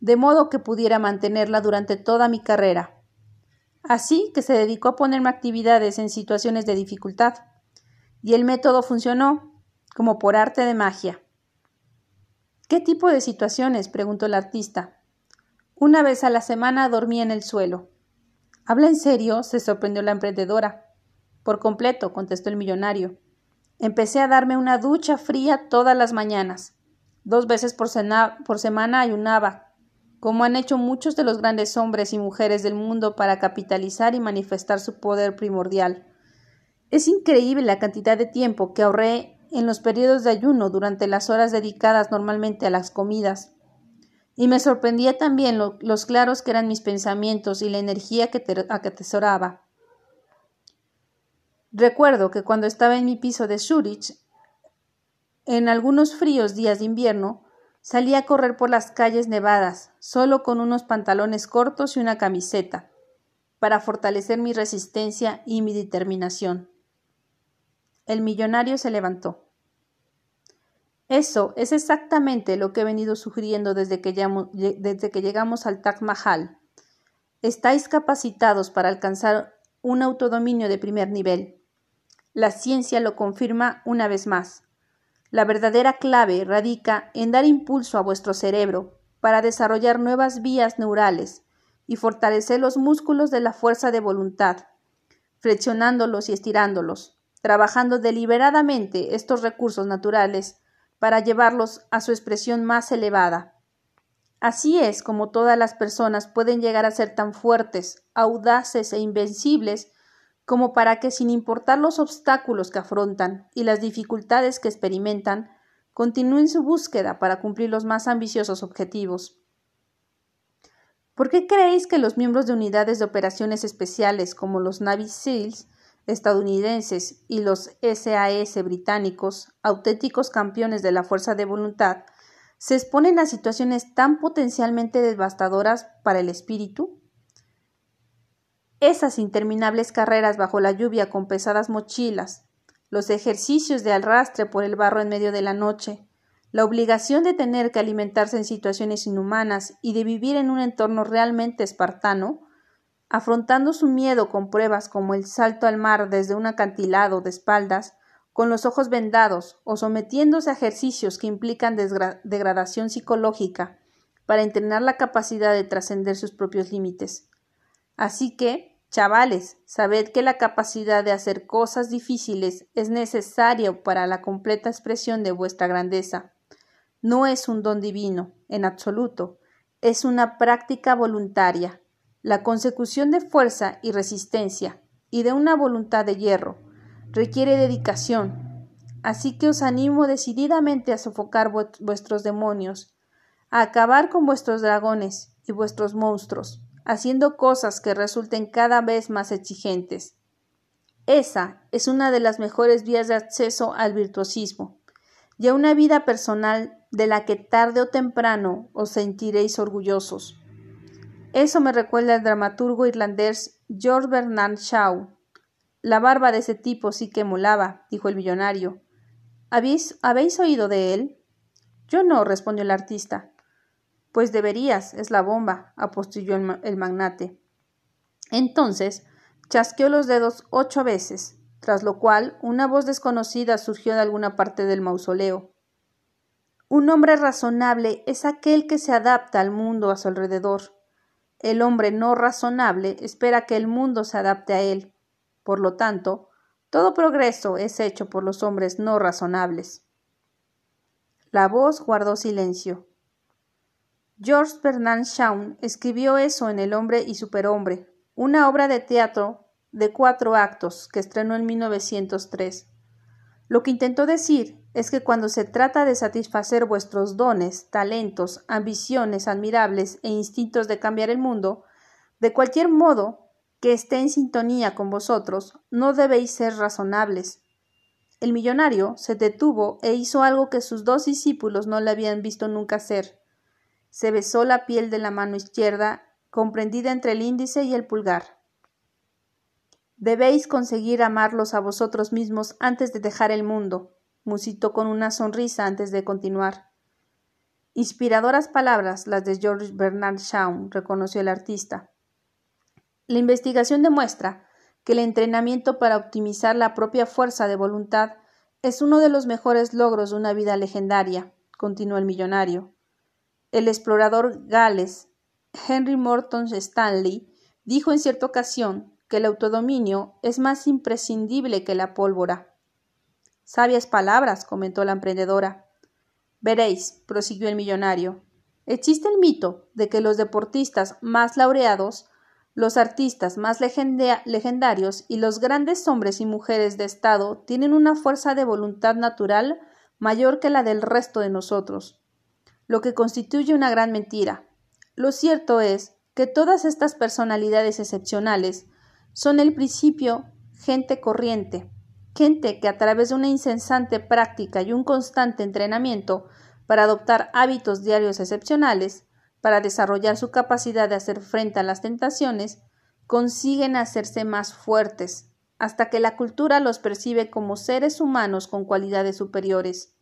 de modo que pudiera mantenerla durante toda mi carrera. Así que se dedicó a ponerme actividades en situaciones de dificultad, y el método funcionó, como por arte de magia. ¿Qué tipo de situaciones? preguntó el artista. Una vez a la semana dormía en el suelo. ¿Habla en serio? se sorprendió la emprendedora. Por completo, contestó el millonario. Empecé a darme una ducha fría todas las mañanas. Dos veces por, por semana ayunaba, como han hecho muchos de los grandes hombres y mujeres del mundo para capitalizar y manifestar su poder primordial. Es increíble la cantidad de tiempo que ahorré en los periodos de ayuno durante las horas dedicadas normalmente a las comidas. Y me sorprendía también los claros que eran mis pensamientos y la energía que, que atesoraba. Recuerdo que cuando estaba en mi piso de Zurich, en algunos fríos días de invierno, salí a correr por las calles nevadas, solo con unos pantalones cortos y una camiseta, para fortalecer mi resistencia y mi determinación. El millonario se levantó. Eso es exactamente lo que he venido sugiriendo desde que, desde que llegamos al Taj Mahal. Estáis capacitados para alcanzar un autodominio de primer nivel. La ciencia lo confirma una vez más. La verdadera clave radica en dar impulso a vuestro cerebro para desarrollar nuevas vías neurales y fortalecer los músculos de la fuerza de voluntad, flexionándolos y estirándolos, trabajando deliberadamente estos recursos naturales para llevarlos a su expresión más elevada. Así es como todas las personas pueden llegar a ser tan fuertes, audaces e invencibles como para que, sin importar los obstáculos que afrontan y las dificultades que experimentan, continúen su búsqueda para cumplir los más ambiciosos objetivos. ¿Por qué creéis que los miembros de unidades de operaciones especiales como los Navy SEALs estadounidenses y los SAS británicos, auténticos campeones de la fuerza de voluntad, se exponen a situaciones tan potencialmente devastadoras para el espíritu? Esas interminables carreras bajo la lluvia con pesadas mochilas, los ejercicios de arrastre por el barro en medio de la noche, la obligación de tener que alimentarse en situaciones inhumanas y de vivir en un entorno realmente espartano, afrontando su miedo con pruebas como el salto al mar desde un acantilado de espaldas, con los ojos vendados o sometiéndose a ejercicios que implican degradación psicológica para entrenar la capacidad de trascender sus propios límites. Así que, chavales, sabed que la capacidad de hacer cosas difíciles es necesaria para la completa expresión de vuestra grandeza. No es un don divino, en absoluto, es una práctica voluntaria, la consecución de fuerza y resistencia, y de una voluntad de hierro, requiere dedicación. Así que os animo decididamente a sofocar vuestros demonios, a acabar con vuestros dragones y vuestros monstruos, haciendo cosas que resulten cada vez más exigentes. Esa es una de las mejores vías de acceso al virtuosismo y a una vida personal de la que tarde o temprano os sentiréis orgullosos. Eso me recuerda al dramaturgo irlandés George Bernard Shaw. La barba de ese tipo sí que molaba, dijo el millonario. ¿Habéis, ¿Habéis oído de él? Yo no, respondió el artista. Pues deberías, es la bomba, apostilló el, magnate. Entonces chasqueó los dedos ocho veces, tras lo cual una voz desconocida surgió de alguna parte del mausoleo. Un hombre razonable es aquel que se adapta al mundo a su alrededor. El hombre no razonable espera que el mundo se adapte a él. Por lo tanto, todo progreso es hecho por los hombres no razonables. La voz guardó silencio. George Bernard Shaw escribió eso en El hombre y superhombre, una obra de teatro de cuatro actos que estrenó en 1903. Lo que intentó decir es que cuando se trata de satisfacer vuestros dones, talentos, ambiciones admirables e instintos de cambiar el mundo, de cualquier modo que esté en sintonía con vosotros, no debéis ser razonables. El millonario se detuvo e hizo algo que sus dos discípulos no le habían visto nunca hacer se besó la piel de la mano izquierda, comprendida entre el índice y el pulgar. Debéis conseguir amarlos a vosotros mismos antes de dejar el mundo, musitó con una sonrisa antes de continuar. Inspiradoras palabras las de George Bernard Shaw, reconoció el artista. La investigación demuestra que el entrenamiento para optimizar la propia fuerza de voluntad es uno de los mejores logros de una vida legendaria, continuó el millonario. El explorador gales Henry Morton Stanley dijo en cierta ocasión que el autodominio es más imprescindible que la pólvora. Sabias palabras, comentó la emprendedora. Veréis, prosiguió el millonario, existe el mito de que los deportistas más laureados, los artistas más legendarios y los grandes hombres y mujeres de Estado tienen una fuerza de voluntad natural mayor que la del resto de nosotros, lo que constituye una gran mentira. Lo cierto es que todas estas personalidades excepcionales son el principio gente corriente, gente que a través de una incesante práctica y un constante entrenamiento para adoptar hábitos diarios excepcionales, para desarrollar su capacidad de hacer frente a las tentaciones, consiguen hacerse más fuertes, hasta que la cultura los percibe como seres humanos con cualidades superiores.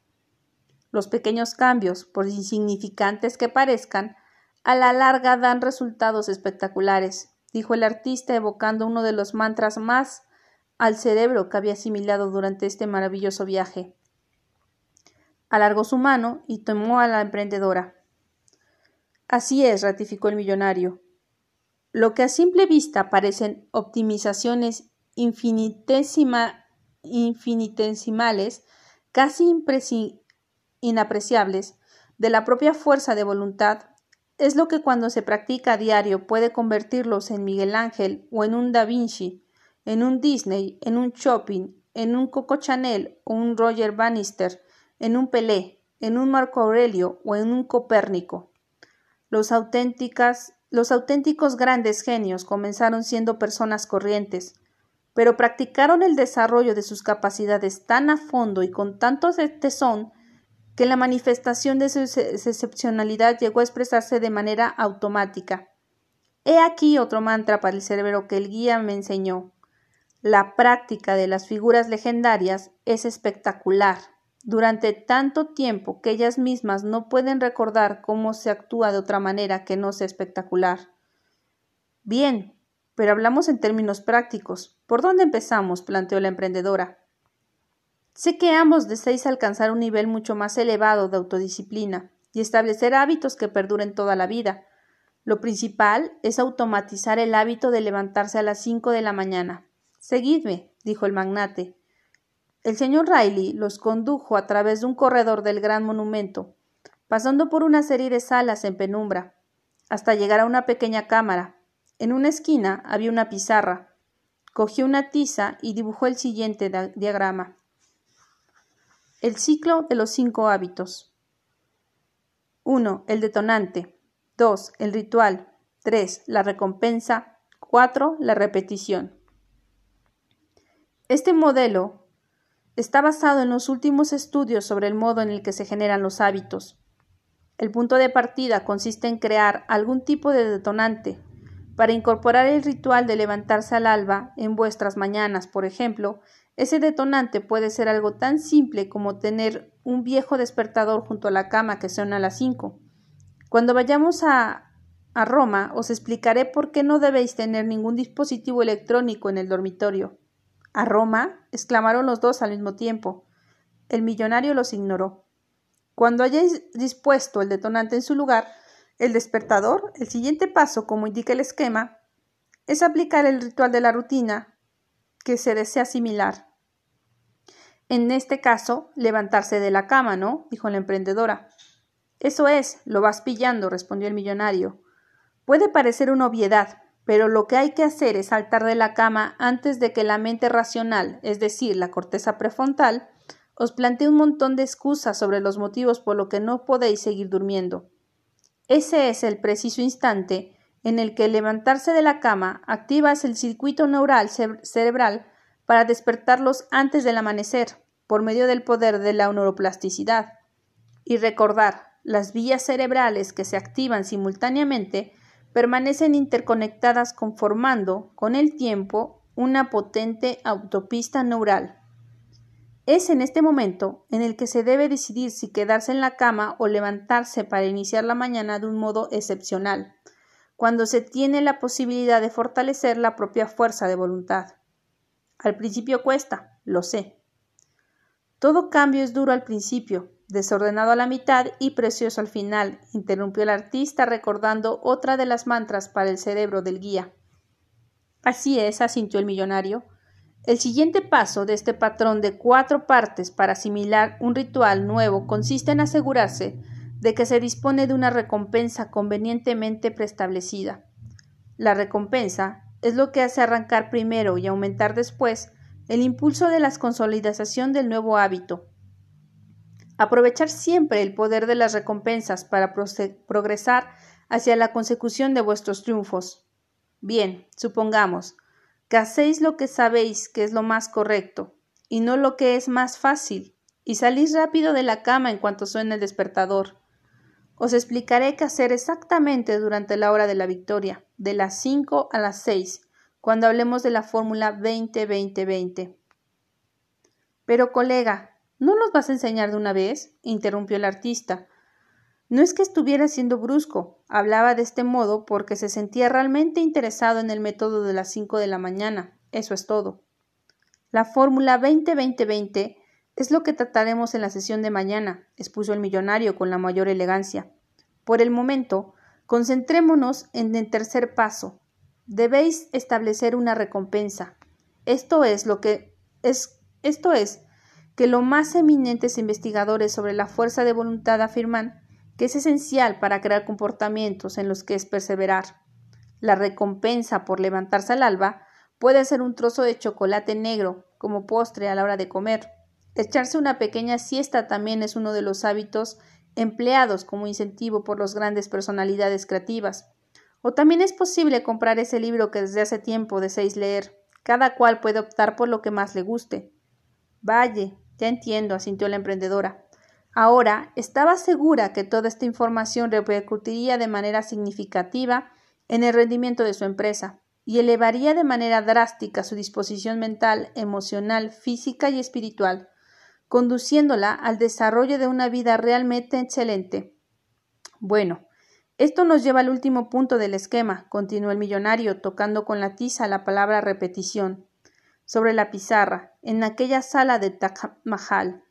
Los pequeños cambios, por insignificantes que parezcan, a la larga dan resultados espectaculares, dijo el artista evocando uno de los mantras más al cerebro que había asimilado durante este maravilloso viaje. Alargó su mano y tomó a la emprendedora. Así es, ratificó el millonario. Lo que a simple vista parecen optimizaciones infinitesimales, casi inapreciables, de la propia fuerza de voluntad, es lo que cuando se practica a diario puede convertirlos en Miguel Ángel o en un Da Vinci, en un Disney, en un Shopping, en un Coco Chanel o un Roger Bannister, en un Pelé, en un Marco Aurelio o en un Copérnico. Los, auténticas, los auténticos grandes genios comenzaron siendo personas corrientes, pero practicaron el desarrollo de sus capacidades tan a fondo y con tanto tesón que la manifestación de su excepcionalidad llegó a expresarse de manera automática. He aquí otro mantra para el cerebro que el guía me enseñó. La práctica de las figuras legendarias es espectacular. Durante tanto tiempo que ellas mismas no pueden recordar cómo se actúa de otra manera que no sea espectacular. Bien, pero hablamos en términos prácticos. ¿Por dónde empezamos? planteó la emprendedora. Sé que ambos deseáis alcanzar un nivel mucho más elevado de autodisciplina y establecer hábitos que perduren toda la vida. Lo principal es automatizar el hábito de levantarse a las cinco de la mañana. Seguidme, dijo el magnate. El señor Riley los condujo a través de un corredor del gran monumento, pasando por una serie de salas en penumbra, hasta llegar a una pequeña cámara. En una esquina había una pizarra. Cogió una tiza y dibujó el siguiente diagrama. El ciclo de los cinco hábitos. 1. El detonante. 2. El ritual. 3. La recompensa. 4. La repetición. Este modelo está basado en los últimos estudios sobre el modo en el que se generan los hábitos. El punto de partida consiste en crear algún tipo de detonante para incorporar el ritual de levantarse al alba en vuestras mañanas, por ejemplo, ese detonante puede ser algo tan simple como tener un viejo despertador junto a la cama que suena a las cinco. Cuando vayamos a, a Roma os explicaré por qué no debéis tener ningún dispositivo electrónico en el dormitorio. ¿A Roma? exclamaron los dos al mismo tiempo. El millonario los ignoró. Cuando hayáis dispuesto el detonante en su lugar, el despertador, el siguiente paso, como indica el esquema, es aplicar el ritual de la rutina que se desea asimilar. En este caso, levantarse de la cama, ¿no? dijo la emprendedora. Eso es, lo vas pillando, respondió el millonario. Puede parecer una obviedad, pero lo que hay que hacer es saltar de la cama antes de que la mente racional, es decir, la corteza prefrontal, os plantee un montón de excusas sobre los motivos por los que no podéis seguir durmiendo. Ese es el preciso instante en el que levantarse de la cama activas el circuito neural cerebral para despertarlos antes del amanecer, por medio del poder de la neuroplasticidad. Y recordar, las vías cerebrales que se activan simultáneamente permanecen interconectadas conformando, con el tiempo, una potente autopista neural. Es en este momento en el que se debe decidir si quedarse en la cama o levantarse para iniciar la mañana de un modo excepcional, cuando se tiene la posibilidad de fortalecer la propia fuerza de voluntad. Al principio cuesta, lo sé. Todo cambio es duro al principio, desordenado a la mitad y precioso al final, interrumpió el artista recordando otra de las mantras para el cerebro del guía. Así es, asintió el millonario. El siguiente paso de este patrón de cuatro partes para asimilar un ritual nuevo consiste en asegurarse de que se dispone de una recompensa convenientemente preestablecida. La recompensa es lo que hace arrancar primero y aumentar después el impulso de la consolidación del nuevo hábito. Aprovechar siempre el poder de las recompensas para progresar hacia la consecución de vuestros triunfos. Bien, supongamos, que hacéis lo que sabéis que es lo más correcto, y no lo que es más fácil, y salís rápido de la cama en cuanto suene el despertador. Os explicaré qué hacer exactamente durante la hora de la victoria, de las cinco a las seis, cuando hablemos de la fórmula 20-20-20. Pero, colega, ¿no nos vas a enseñar de una vez? interrumpió el artista. No es que estuviera siendo brusco, hablaba de este modo porque se sentía realmente interesado en el método de las cinco de la mañana. Eso es todo. La fórmula 20-20-20 es lo que trataremos en la sesión de mañana, expuso el millonario con la mayor elegancia. Por el momento, concentrémonos en el tercer paso. Debéis establecer una recompensa. Esto es lo que es esto es que los más eminentes investigadores sobre la fuerza de voluntad afirman que es esencial para crear comportamientos en los que es perseverar. La recompensa por levantarse al alba puede ser un trozo de chocolate negro como postre a la hora de comer. Echarse una pequeña siesta también es uno de los hábitos empleados como incentivo por las grandes personalidades creativas. O también es posible comprar ese libro que desde hace tiempo deseáis leer. Cada cual puede optar por lo que más le guste. Vaya, ya entiendo, asintió la emprendedora. Ahora estaba segura que toda esta información repercutiría de manera significativa en el rendimiento de su empresa y elevaría de manera drástica su disposición mental, emocional, física y espiritual, conduciéndola al desarrollo de una vida realmente excelente. Bueno, esto nos lleva al último punto del esquema, continuó el millonario, tocando con la tiza la palabra repetición sobre la pizarra, en aquella sala de Taj Mahal.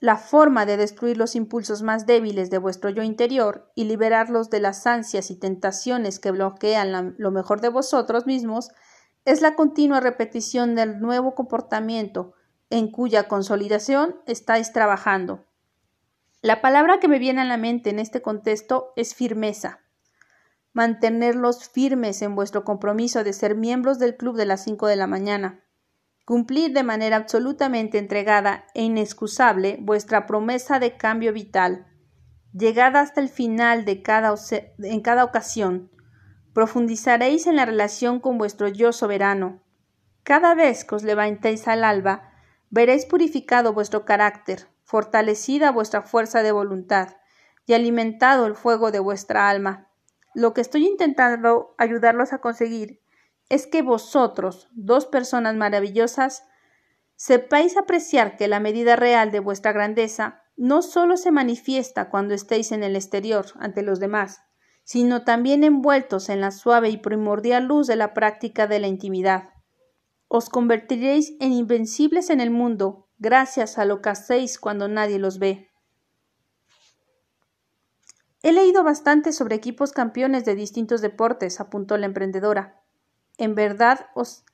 La forma de destruir los impulsos más débiles de vuestro yo interior y liberarlos de las ansias y tentaciones que bloquean lo mejor de vosotros mismos es la continua repetición del nuevo comportamiento en cuya consolidación estáis trabajando. La palabra que me viene a la mente en este contexto es firmeza. Mantenerlos firmes en vuestro compromiso de ser miembros del club de las cinco de la mañana Cumplid de manera absolutamente entregada e inexcusable vuestra promesa de cambio vital. Llegad hasta el final de cada en cada ocasión. Profundizaréis en la relación con vuestro yo soberano. Cada vez que os levantéis al alba, veréis purificado vuestro carácter, fortalecida vuestra fuerza de voluntad y alimentado el fuego de vuestra alma. Lo que estoy intentando ayudarlos a conseguir es que vosotros, dos personas maravillosas, sepáis apreciar que la medida real de vuestra grandeza no sólo se manifiesta cuando estéis en el exterior ante los demás, sino también envueltos en la suave y primordial luz de la práctica de la intimidad. Os convertiréis en invencibles en el mundo gracias a lo que hacéis cuando nadie los ve. He leído bastante sobre equipos campeones de distintos deportes, apuntó la emprendedora. En verdad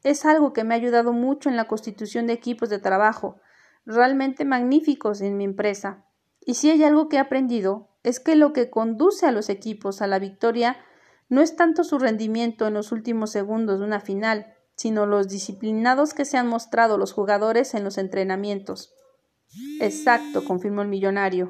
es algo que me ha ayudado mucho en la constitución de equipos de trabajo, realmente magníficos en mi empresa. Y si hay algo que he aprendido, es que lo que conduce a los equipos a la victoria no es tanto su rendimiento en los últimos segundos de una final, sino los disciplinados que se han mostrado los jugadores en los entrenamientos. Exacto, confirmó el millonario.